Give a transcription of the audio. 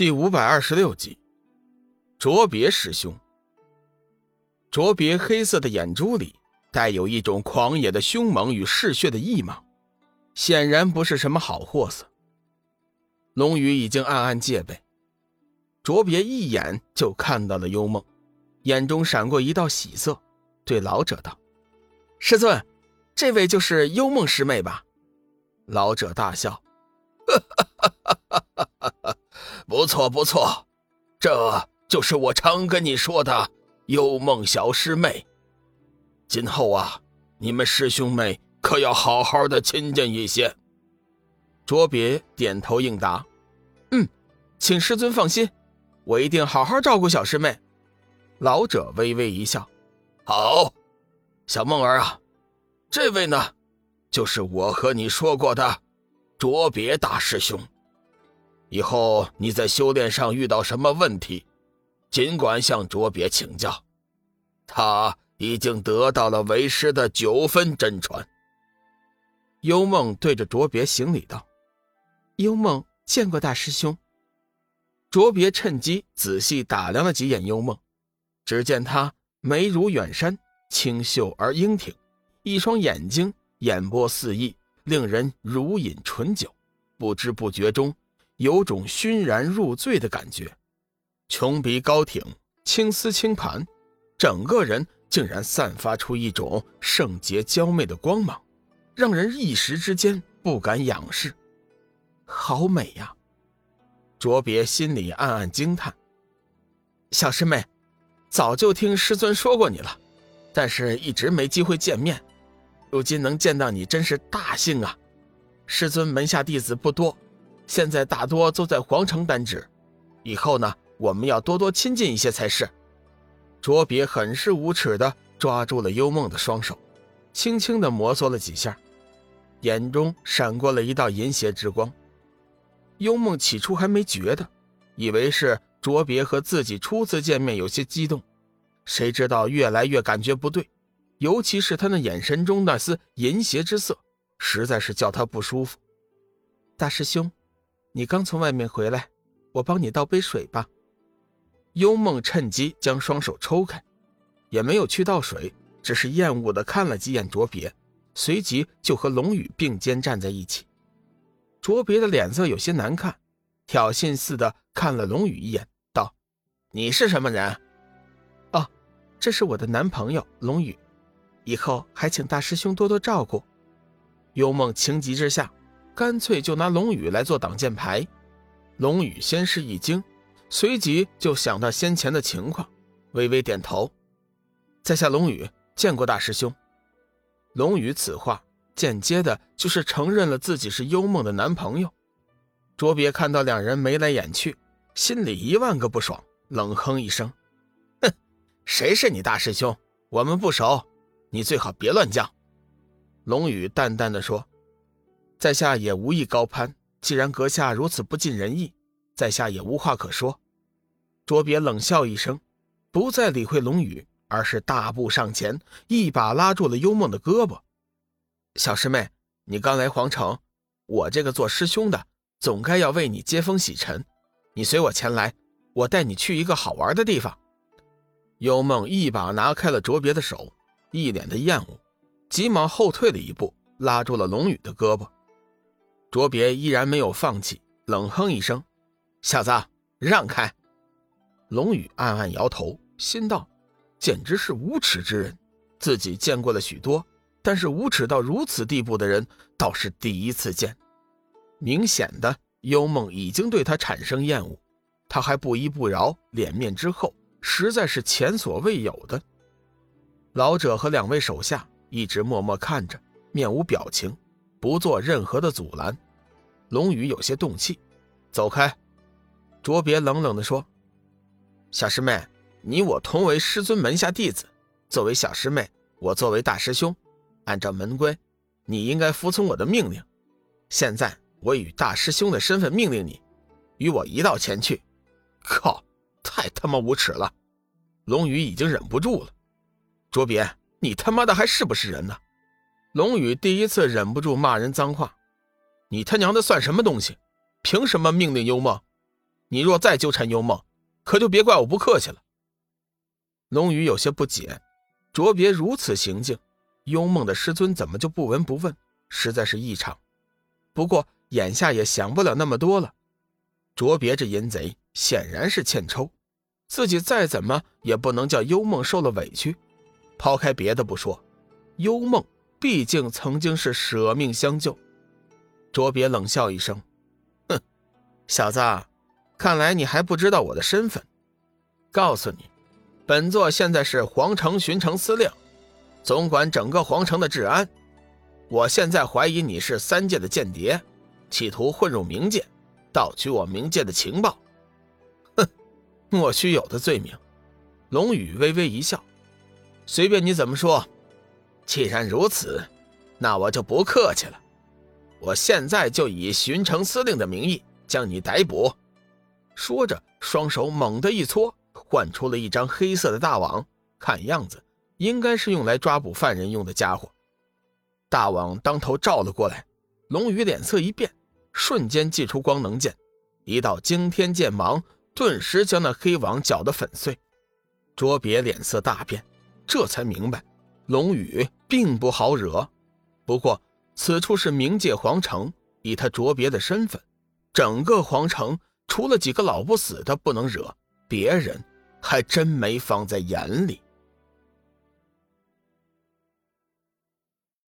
第五百二十六集，卓别师兄。卓别黑色的眼珠里带有一种狂野的凶猛与嗜血的异芒，显然不是什么好货色。龙宇已经暗暗戒备，卓别一眼就看到了幽梦，眼中闪过一道喜色，对老者道：“师尊，这位就是幽梦师妹吧？”老者大笑：“哈哈！”不错不错，这就是我常跟你说的幽梦小师妹。今后啊，你们师兄妹可要好好的亲近一些。卓别点头应答：“嗯，请师尊放心，我一定好好照顾小师妹。”老者微微一笑：“好，小梦儿啊，这位呢，就是我和你说过的卓别大师兄。”以后你在修炼上遇到什么问题，尽管向卓别请教，他已经得到了为师的九分真传。幽梦对着卓别行礼道：“幽梦见过大师兄。”卓别趁机仔细打量了几眼幽梦，只见他眉如远山，清秀而英挺，一双眼睛眼波四溢，令人如饮醇酒，不知不觉中。有种熏然入醉的感觉，琼鼻高挺，青丝轻盘，整个人竟然散发出一种圣洁娇媚的光芒，让人一时之间不敢仰视。好美呀！卓别心里暗暗惊叹。小师妹，早就听师尊说过你了，但是一直没机会见面，如今能见到你真是大幸啊！师尊门下弟子不多。现在大多都在皇城担职，以后呢，我们要多多亲近一些才是。卓别很是无耻的抓住了幽梦的双手，轻轻的摩挲了几下，眼中闪过了一道淫邪之光。幽梦起初还没觉得，以为是卓别和自己初次见面有些激动，谁知道越来越感觉不对，尤其是他那眼神中那丝淫邪之色，实在是叫他不舒服。大师兄。你刚从外面回来，我帮你倒杯水吧。幽梦趁机将双手抽开，也没有去倒水，只是厌恶的看了几眼卓别，随即就和龙宇并肩站在一起。卓别的脸色有些难看，挑衅似的看了龙宇一眼，道：“你是什么人？”“哦，这是我的男朋友龙宇，以后还请大师兄多多照顾。”幽梦情急之下。干脆就拿龙宇来做挡箭牌。龙宇先是一惊，随即就想到先前的情况，微微点头。在下龙宇见过大师兄。龙宇此话间接的就是承认了自己是幽梦的男朋友。卓别看到两人眉来眼去，心里一万个不爽，冷哼一声：“哼，谁是你大师兄？我们不熟，你最好别乱叫。”龙宇淡淡的说。在下也无意高攀，既然阁下如此不尽人意，在下也无话可说。卓别冷笑一声，不再理会龙宇，而是大步上前，一把拉住了幽梦的胳膊。小师妹，你刚来皇城，我这个做师兄的总该要为你接风洗尘。你随我前来，我带你去一个好玩的地方。幽梦一把拿开了卓别的手，一脸的厌恶，急忙后退了一步，拉住了龙宇的胳膊。卓别依然没有放弃，冷哼一声：“小子，让开！”龙宇暗暗摇头，心道：“简直是无耻之人！自己见过了许多，但是无耻到如此地步的人倒是第一次见。明显的，幽梦已经对他产生厌恶，他还不依不饶，脸面之后，实在是前所未有的。”老者和两位手下一直默默看着，面无表情。不做任何的阻拦，龙宇有些动气，走开。卓别冷冷地说：“小师妹，你我同为师尊门下弟子，作为小师妹，我作为大师兄，按照门规，你应该服从我的命令。现在我以大师兄的身份命令你，与我一道前去。”靠！太他妈无耻了！龙宇已经忍不住了。卓别，你他妈的还是不是人呢？龙宇第一次忍不住骂人脏话：“你他娘的算什么东西？凭什么命令幽梦？”你若再纠缠幽梦，可就别怪我不客气了。龙宇有些不解，卓别如此行径，幽梦的师尊怎么就不闻不问？实在是异常。不过眼下也想不了那么多了。卓别这淫贼显然是欠抽，自己再怎么也不能叫幽梦受了委屈。抛开别的不说，幽梦毕竟曾经是舍命相救。卓别冷笑一声：“哼，小子，看来你还不知道我的身份。告诉你。”本座现在是皇城巡城司令，总管整个皇城的治安。我现在怀疑你是三界的间谍，企图混入冥界，盗取我冥界的情报。哼，莫须有的罪名。龙宇微微一笑，随便你怎么说。既然如此，那我就不客气了。我现在就以巡城司令的名义将你逮捕。说着，双手猛地一搓。换出了一张黑色的大网，看样子应该是用来抓捕犯人用的家伙。大网当头照了过来，龙宇脸色一变，瞬间祭出光能剑，一道惊天剑芒顿时将那黑网搅得粉碎。卓别脸色大变，这才明白龙宇并不好惹。不过此处是冥界皇城，以他卓别的身份，整个皇城除了几个老不死的不能惹，别人。还真没放在眼里。